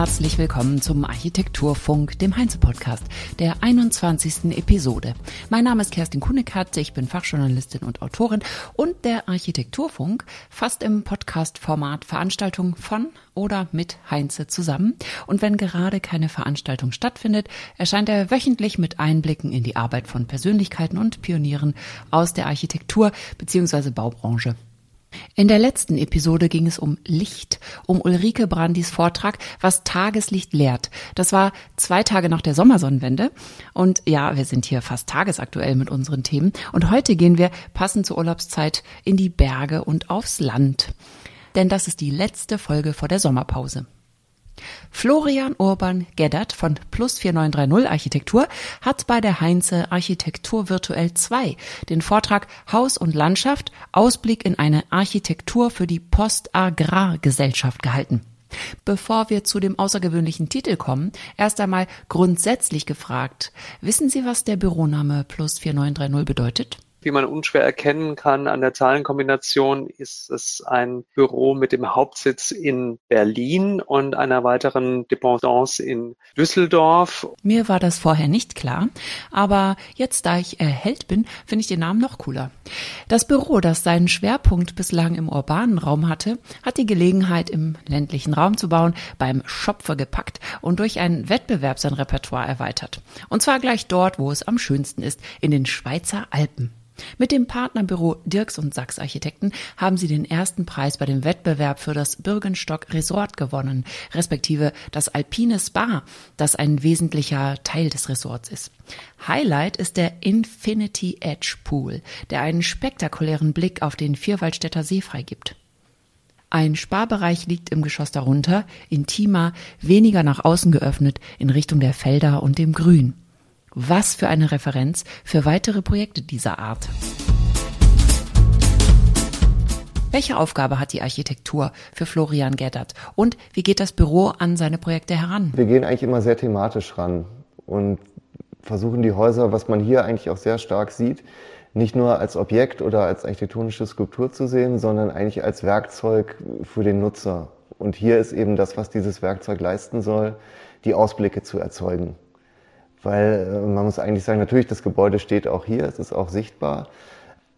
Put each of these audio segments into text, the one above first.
Herzlich willkommen zum Architekturfunk, dem Heinze-Podcast, der 21. Episode. Mein Name ist Kerstin Kunekat, ich bin Fachjournalistin und Autorin und der Architekturfunk fasst im Podcast-Format Veranstaltungen von oder mit Heinze zusammen. Und wenn gerade keine Veranstaltung stattfindet, erscheint er wöchentlich mit Einblicken in die Arbeit von Persönlichkeiten und Pionieren aus der Architektur bzw. Baubranche. In der letzten Episode ging es um Licht, um Ulrike Brandis Vortrag, was Tageslicht lehrt. Das war zwei Tage nach der Sommersonnenwende. Und ja, wir sind hier fast tagesaktuell mit unseren Themen. Und heute gehen wir passend zur Urlaubszeit in die Berge und aufs Land. Denn das ist die letzte Folge vor der Sommerpause. Florian Urban Geddert von Plus 4930 Architektur hat bei der Heinze Architektur Virtuell 2 den Vortrag Haus und Landschaft Ausblick in eine Architektur für die Postagrargesellschaft gehalten. Bevor wir zu dem außergewöhnlichen Titel kommen, erst einmal grundsätzlich gefragt. Wissen Sie, was der Büroname Plus 4930 bedeutet? Wie man unschwer erkennen kann an der Zahlenkombination, ist es ein Büro mit dem Hauptsitz in Berlin und einer weiteren Dependance in Düsseldorf. Mir war das vorher nicht klar, aber jetzt, da ich erhellt bin, finde ich den Namen noch cooler. Das Büro, das seinen Schwerpunkt bislang im urbanen Raum hatte, hat die Gelegenheit, im ländlichen Raum zu bauen, beim Schopfer gepackt und durch einen Wettbewerb sein Repertoire erweitert. Und zwar gleich dort, wo es am schönsten ist, in den Schweizer Alpen. Mit dem Partnerbüro Dirks und Sachs Architekten haben sie den ersten Preis bei dem Wettbewerb für das Bürgenstock Resort gewonnen, respektive das Alpine Spa, das ein wesentlicher Teil des Resorts ist. Highlight ist der Infinity Edge Pool, der einen spektakulären Blick auf den Vierwaldstätter See freigibt. Ein Sparbereich liegt im Geschoss darunter, intimer, weniger nach außen geöffnet, in Richtung der Felder und dem Grün. Was für eine Referenz für weitere Projekte dieser Art. Welche Aufgabe hat die Architektur für Florian Geddert und wie geht das Büro an seine Projekte heran? Wir gehen eigentlich immer sehr thematisch ran und versuchen die Häuser, was man hier eigentlich auch sehr stark sieht, nicht nur als Objekt oder als architektonische Skulptur zu sehen, sondern eigentlich als Werkzeug für den Nutzer. Und hier ist eben das, was dieses Werkzeug leisten soll, die Ausblicke zu erzeugen. Weil äh, man muss eigentlich sagen, natürlich, das Gebäude steht auch hier, es ist auch sichtbar.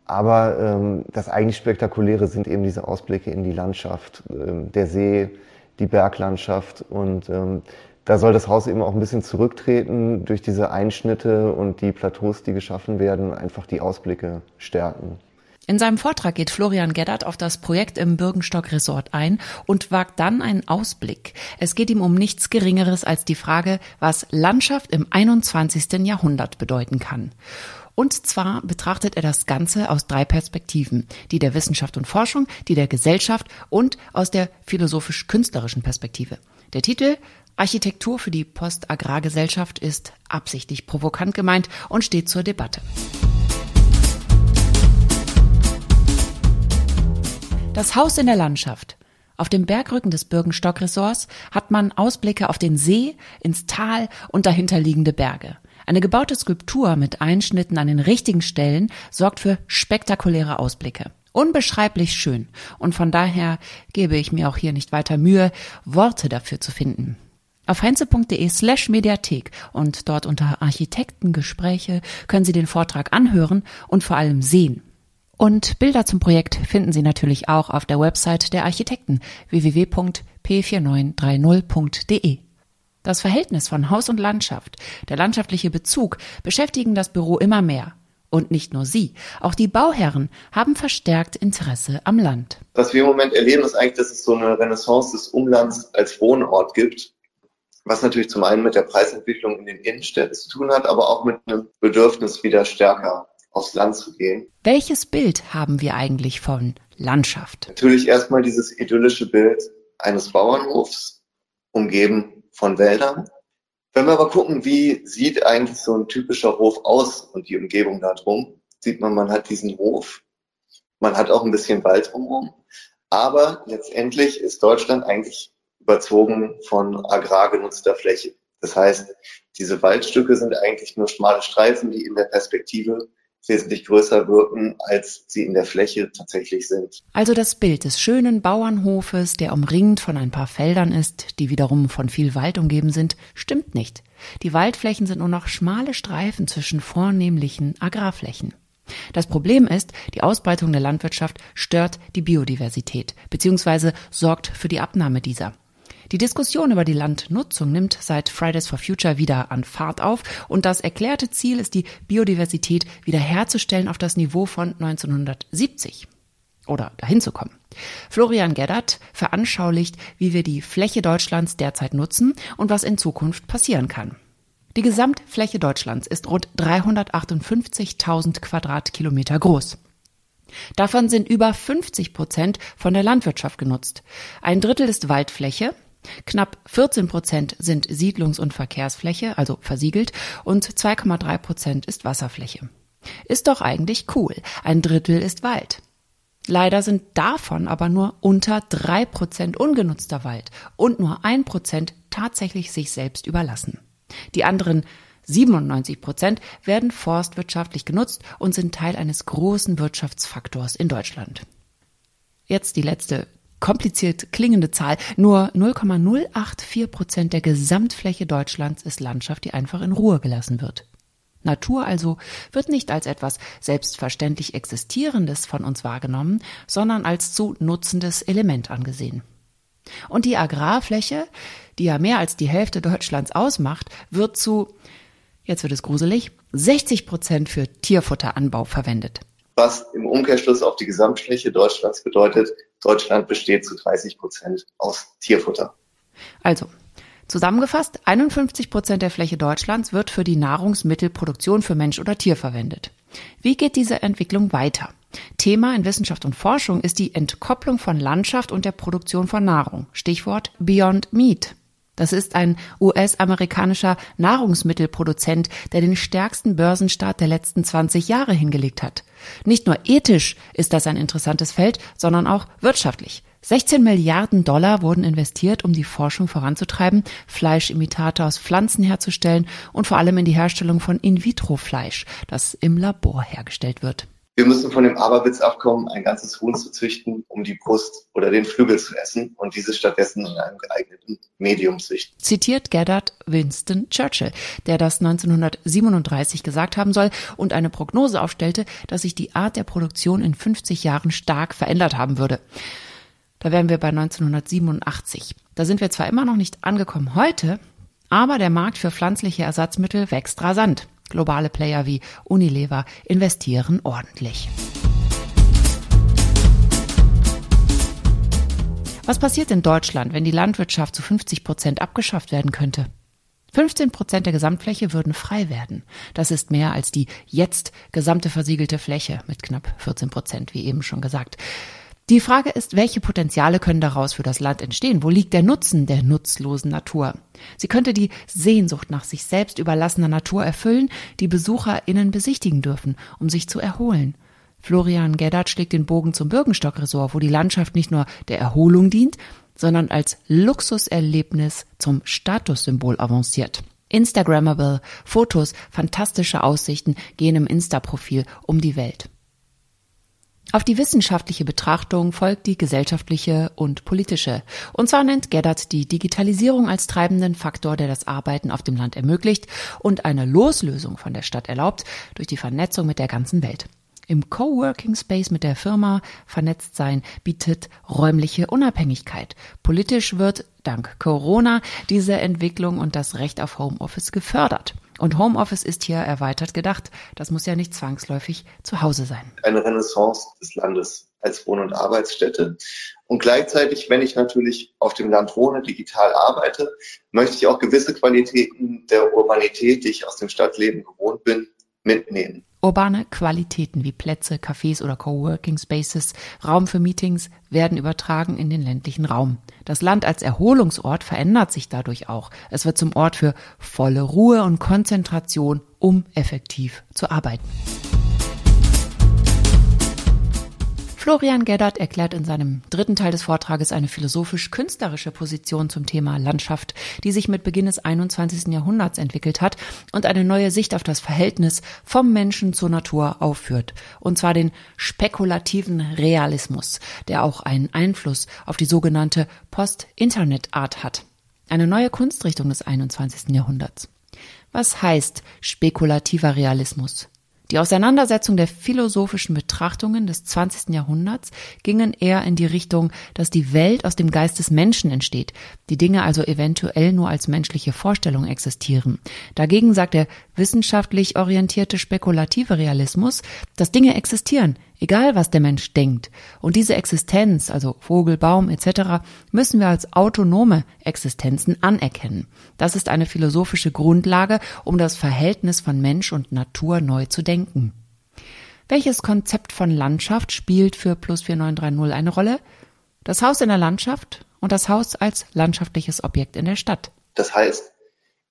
Aber ähm, das eigentlich Spektakuläre sind eben diese Ausblicke in die Landschaft, ähm, der See, die Berglandschaft. Und ähm, da soll das Haus eben auch ein bisschen zurücktreten durch diese Einschnitte und die Plateaus, die geschaffen werden, einfach die Ausblicke stärken. In seinem Vortrag geht Florian Geddert auf das Projekt im Bürgenstock Resort ein und wagt dann einen Ausblick. Es geht ihm um nichts Geringeres als die Frage, was Landschaft im 21. Jahrhundert bedeuten kann. Und zwar betrachtet er das Ganze aus drei Perspektiven. Die der Wissenschaft und Forschung, die der Gesellschaft und aus der philosophisch-künstlerischen Perspektive. Der Titel Architektur für die Postagrargesellschaft ist absichtlich provokant gemeint und steht zur Debatte. Das Haus in der Landschaft. Auf dem Bergrücken des Bürgenstock-Ressorts hat man Ausblicke auf den See, ins Tal und dahinterliegende Berge. Eine gebaute Skulptur mit Einschnitten an den richtigen Stellen sorgt für spektakuläre Ausblicke. Unbeschreiblich schön. Und von daher gebe ich mir auch hier nicht weiter Mühe, Worte dafür zu finden. Auf heinze.de slash Mediathek und dort unter Architektengespräche können Sie den Vortrag anhören und vor allem sehen. Und Bilder zum Projekt finden Sie natürlich auch auf der Website der Architekten www.p4930.de. Das Verhältnis von Haus und Landschaft, der landschaftliche Bezug beschäftigen das Büro immer mehr. Und nicht nur Sie, auch die Bauherren haben verstärkt Interesse am Land. Was wir im Moment erleben, ist eigentlich, dass es so eine Renaissance des Umlands als Wohnort gibt, was natürlich zum einen mit der Preisentwicklung in den Innenstädten zu tun hat, aber auch mit einem Bedürfnis wieder stärker aufs Land zu gehen. Welches Bild haben wir eigentlich von Landschaft? Natürlich erstmal dieses idyllische Bild eines Bauernhofs, umgeben von Wäldern. Wenn wir aber gucken, wie sieht eigentlich so ein typischer Hof aus und die Umgebung da drum, sieht man, man hat diesen Hof, man hat auch ein bisschen Wald drumherum, aber letztendlich ist Deutschland eigentlich überzogen von agrar genutzter Fläche. Das heißt, diese Waldstücke sind eigentlich nur schmale Streifen, die in der Perspektive wesentlich größer wirken, als sie in der Fläche tatsächlich sind. Also das Bild des schönen Bauernhofes, der umringt von ein paar Feldern ist, die wiederum von viel Wald umgeben sind, stimmt nicht. Die Waldflächen sind nur noch schmale Streifen zwischen vornehmlichen Agrarflächen. Das Problem ist, die Ausbreitung der Landwirtschaft stört die Biodiversität bzw. sorgt für die Abnahme dieser. Die Diskussion über die Landnutzung nimmt seit Fridays for Future wieder an Fahrt auf und das erklärte Ziel ist, die Biodiversität wiederherzustellen auf das Niveau von 1970 oder dahin zu kommen. Florian Geddert veranschaulicht, wie wir die Fläche Deutschlands derzeit nutzen und was in Zukunft passieren kann. Die Gesamtfläche Deutschlands ist rund 358.000 Quadratkilometer groß. Davon sind über 50 Prozent von der Landwirtschaft genutzt. Ein Drittel ist Waldfläche, Knapp 14 Prozent sind Siedlungs- und Verkehrsfläche, also versiegelt, und 2,3 Prozent ist Wasserfläche. Ist doch eigentlich cool. Ein Drittel ist Wald. Leider sind davon aber nur unter drei Prozent ungenutzter Wald und nur ein Prozent tatsächlich sich selbst überlassen. Die anderen 97 Prozent werden forstwirtschaftlich genutzt und sind Teil eines großen Wirtschaftsfaktors in Deutschland. Jetzt die letzte kompliziert klingende Zahl. Nur 0,084 Prozent der Gesamtfläche Deutschlands ist Landschaft, die einfach in Ruhe gelassen wird. Natur also wird nicht als etwas selbstverständlich Existierendes von uns wahrgenommen, sondern als zu nutzendes Element angesehen. Und die Agrarfläche, die ja mehr als die Hälfte Deutschlands ausmacht, wird zu, jetzt wird es gruselig, 60 Prozent für Tierfutteranbau verwendet was im Umkehrschluss auf die Gesamtfläche Deutschlands bedeutet, Deutschland besteht zu 30 Prozent aus Tierfutter. Also, zusammengefasst, 51 Prozent der Fläche Deutschlands wird für die Nahrungsmittelproduktion für Mensch oder Tier verwendet. Wie geht diese Entwicklung weiter? Thema in Wissenschaft und Forschung ist die Entkopplung von Landschaft und der Produktion von Nahrung. Stichwort Beyond Meat. Das ist ein US-amerikanischer Nahrungsmittelproduzent, der den stärksten Börsenstart der letzten 20 Jahre hingelegt hat. Nicht nur ethisch ist das ein interessantes Feld, sondern auch wirtschaftlich. 16 Milliarden Dollar wurden investiert, um die Forschung voranzutreiben, Fleischimitate aus Pflanzen herzustellen und vor allem in die Herstellung von In-vitro-Fleisch, das im Labor hergestellt wird. Wir müssen von dem Aberwitz abkommen, ein ganzes Huhn zu züchten, um die Brust oder den Flügel zu essen und diese stattdessen in einem geeigneten Medium züchten. Zitiert Gerhard Winston Churchill, der das 1937 gesagt haben soll und eine Prognose aufstellte, dass sich die Art der Produktion in 50 Jahren stark verändert haben würde. Da wären wir bei 1987. Da sind wir zwar immer noch nicht angekommen heute, aber der Markt für pflanzliche Ersatzmittel wächst rasant. Globale Player wie Unilever investieren ordentlich. Was passiert in Deutschland, wenn die Landwirtschaft zu 50 Prozent abgeschafft werden könnte? 15 Prozent der Gesamtfläche würden frei werden. Das ist mehr als die jetzt gesamte versiegelte Fläche mit knapp 14 Prozent, wie eben schon gesagt. Die Frage ist, welche Potenziale können daraus für das Land entstehen? Wo liegt der Nutzen der nutzlosen Natur? Sie könnte die Sehnsucht nach sich selbst überlassener Natur erfüllen, die BesucherInnen besichtigen dürfen, um sich zu erholen. Florian Geddert schlägt den Bogen zum Birkenstock-Resort, wo die Landschaft nicht nur der Erholung dient, sondern als Luxuserlebnis zum Statussymbol avanciert. Instagrammable Fotos, fantastische Aussichten gehen im Insta-Profil um die Welt. Auf die wissenschaftliche Betrachtung folgt die gesellschaftliche und politische. Und zwar nennt Geddert die Digitalisierung als treibenden Faktor, der das Arbeiten auf dem Land ermöglicht und eine Loslösung von der Stadt erlaubt durch die Vernetzung mit der ganzen Welt. Im Coworking Space mit der Firma vernetzt sein bietet räumliche Unabhängigkeit. Politisch wird dank Corona diese Entwicklung und das Recht auf Homeoffice gefördert. Und Homeoffice ist hier erweitert gedacht. Das muss ja nicht zwangsläufig zu Hause sein. Eine Renaissance des Landes als Wohn- und Arbeitsstätte. Und gleichzeitig, wenn ich natürlich auf dem Land wohne, digital arbeite, möchte ich auch gewisse Qualitäten der Urbanität, die ich aus dem Stadtleben gewohnt bin, mitnehmen. Urbane Qualitäten wie Plätze, Cafés oder Coworking Spaces, Raum für Meetings werden übertragen in den ländlichen Raum. Das Land als Erholungsort verändert sich dadurch auch. Es wird zum Ort für volle Ruhe und Konzentration, um effektiv zu arbeiten. Florian Geddert erklärt in seinem dritten Teil des Vortrages eine philosophisch-künstlerische Position zum Thema Landschaft, die sich mit Beginn des 21. Jahrhunderts entwickelt hat und eine neue Sicht auf das Verhältnis vom Menschen zur Natur aufführt. Und zwar den spekulativen Realismus, der auch einen Einfluss auf die sogenannte Post-Internet-Art hat. Eine neue Kunstrichtung des 21. Jahrhunderts. Was heißt spekulativer Realismus? Die Auseinandersetzung der philosophischen Betrachtungen des 20. Jahrhunderts gingen eher in die Richtung, dass die Welt aus dem Geist des Menschen entsteht, die Dinge also eventuell nur als menschliche Vorstellung existieren. Dagegen sagt der wissenschaftlich orientierte spekulative Realismus, dass Dinge existieren, egal was der Mensch denkt. Und diese Existenz, also Vogel, Baum etc., müssen wir als autonome Existenzen anerkennen. Das ist eine philosophische Grundlage, um das Verhältnis von Mensch und Natur neu zu denken. Welches Konzept von Landschaft spielt für Plus 4930 eine Rolle? Das Haus in der Landschaft und das Haus als landschaftliches Objekt in der Stadt. Das heißt,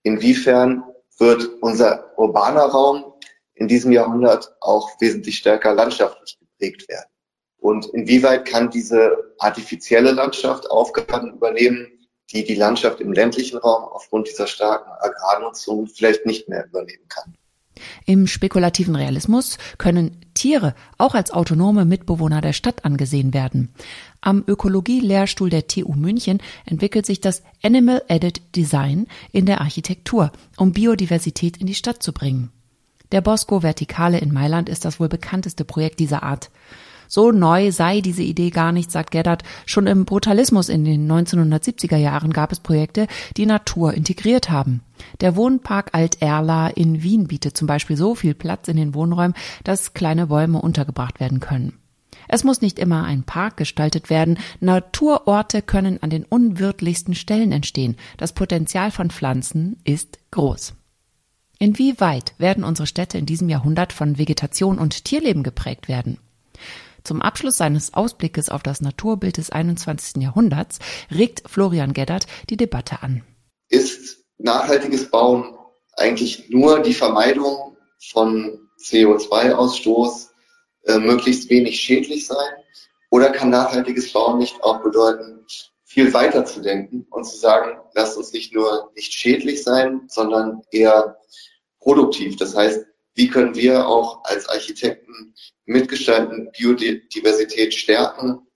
inwiefern wird unser urbaner Raum in diesem Jahrhundert auch wesentlich stärker landschaftlich geprägt werden. Und inwieweit kann diese artifizielle Landschaft Aufgaben übernehmen, die die Landschaft im ländlichen Raum aufgrund dieser starken Agrarnutzung vielleicht nicht mehr übernehmen kann? Im spekulativen Realismus können Tiere auch als autonome Mitbewohner der Stadt angesehen werden. Am Ökologie-Lehrstuhl der TU München entwickelt sich das Animal Edit Design in der Architektur, um Biodiversität in die Stadt zu bringen. Der Bosco Vertikale in Mailand ist das wohl bekannteste Projekt dieser Art. So neu sei diese Idee gar nicht, sagt Geddard. Schon im Brutalismus in den 1970er Jahren gab es Projekte, die Natur integriert haben. Der Wohnpark Alt-Erla in Wien bietet zum Beispiel so viel Platz in den Wohnräumen, dass kleine Bäume untergebracht werden können. Es muss nicht immer ein Park gestaltet werden. Naturorte können an den unwirtlichsten Stellen entstehen. Das Potenzial von Pflanzen ist groß. Inwieweit werden unsere Städte in diesem Jahrhundert von Vegetation und Tierleben geprägt werden? Zum Abschluss seines Ausblickes auf das Naturbild des 21. Jahrhunderts regt Florian Geddert die Debatte an. Ist nachhaltiges Bauen eigentlich nur die Vermeidung von CO2-Ausstoß, äh, möglichst wenig schädlich sein? Oder kann nachhaltiges Bauen nicht auch bedeuten, viel weiter zu denken und zu sagen, lasst uns nicht nur nicht schädlich sein, sondern eher produktiv. Das heißt, wie können wir auch als Architekten mitgestalten, Biodiversität stärken,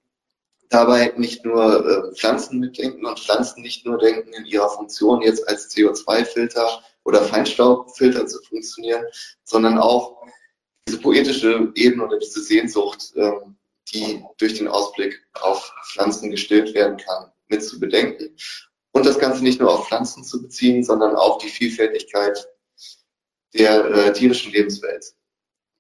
dabei nicht nur äh, Pflanzen mitdenken und Pflanzen nicht nur denken, in ihrer Funktion jetzt als CO2-Filter oder Feinstaubfilter zu funktionieren, sondern auch diese poetische Ebene oder diese Sehnsucht, äh, die durch den Ausblick auf Pflanzen gestillt werden kann, mit zu bedenken. Und das Ganze nicht nur auf Pflanzen zu beziehen, sondern auch die Vielfältigkeit der äh, tierischen Lebenswelt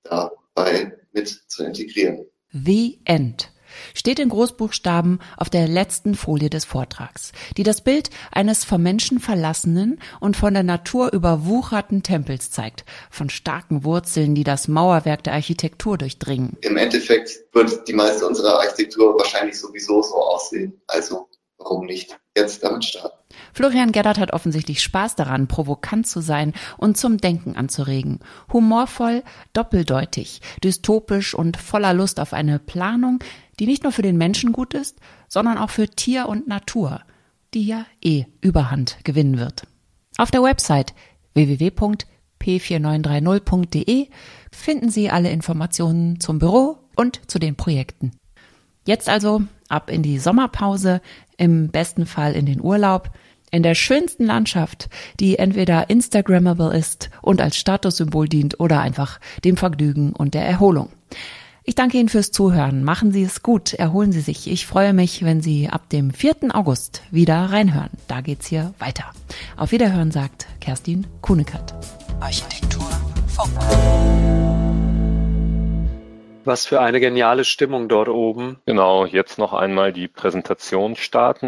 dabei mit zu integrieren. The End steht in Großbuchstaben auf der letzten Folie des Vortrags, die das Bild eines vom Menschen verlassenen und von der Natur überwucherten Tempels zeigt, von starken Wurzeln, die das Mauerwerk der Architektur durchdringen. Im Endeffekt wird die meiste unserer Architektur wahrscheinlich sowieso so aussehen. Also warum nicht jetzt damit starten? Florian Geddert hat offensichtlich Spaß daran, provokant zu sein und zum Denken anzuregen. Humorvoll, doppeldeutig, dystopisch und voller Lust auf eine Planung, die nicht nur für den Menschen gut ist, sondern auch für Tier und Natur, die ja eh Überhand gewinnen wird. Auf der Website www.p4930.de finden Sie alle Informationen zum Büro und zu den Projekten. Jetzt also ab in die Sommerpause, im besten Fall in den Urlaub, in der schönsten Landschaft, die entweder Instagrammable ist und als Statussymbol dient oder einfach dem Vergnügen und der Erholung. Ich danke Ihnen fürs Zuhören. Machen Sie es gut, erholen Sie sich. Ich freue mich, wenn Sie ab dem 4. August wieder reinhören. Da geht's hier weiter. Auf Wiederhören sagt Kerstin Kuhnekert. Architektur Funk. Was für eine geniale Stimmung dort oben. Genau, jetzt noch einmal die Präsentation starten.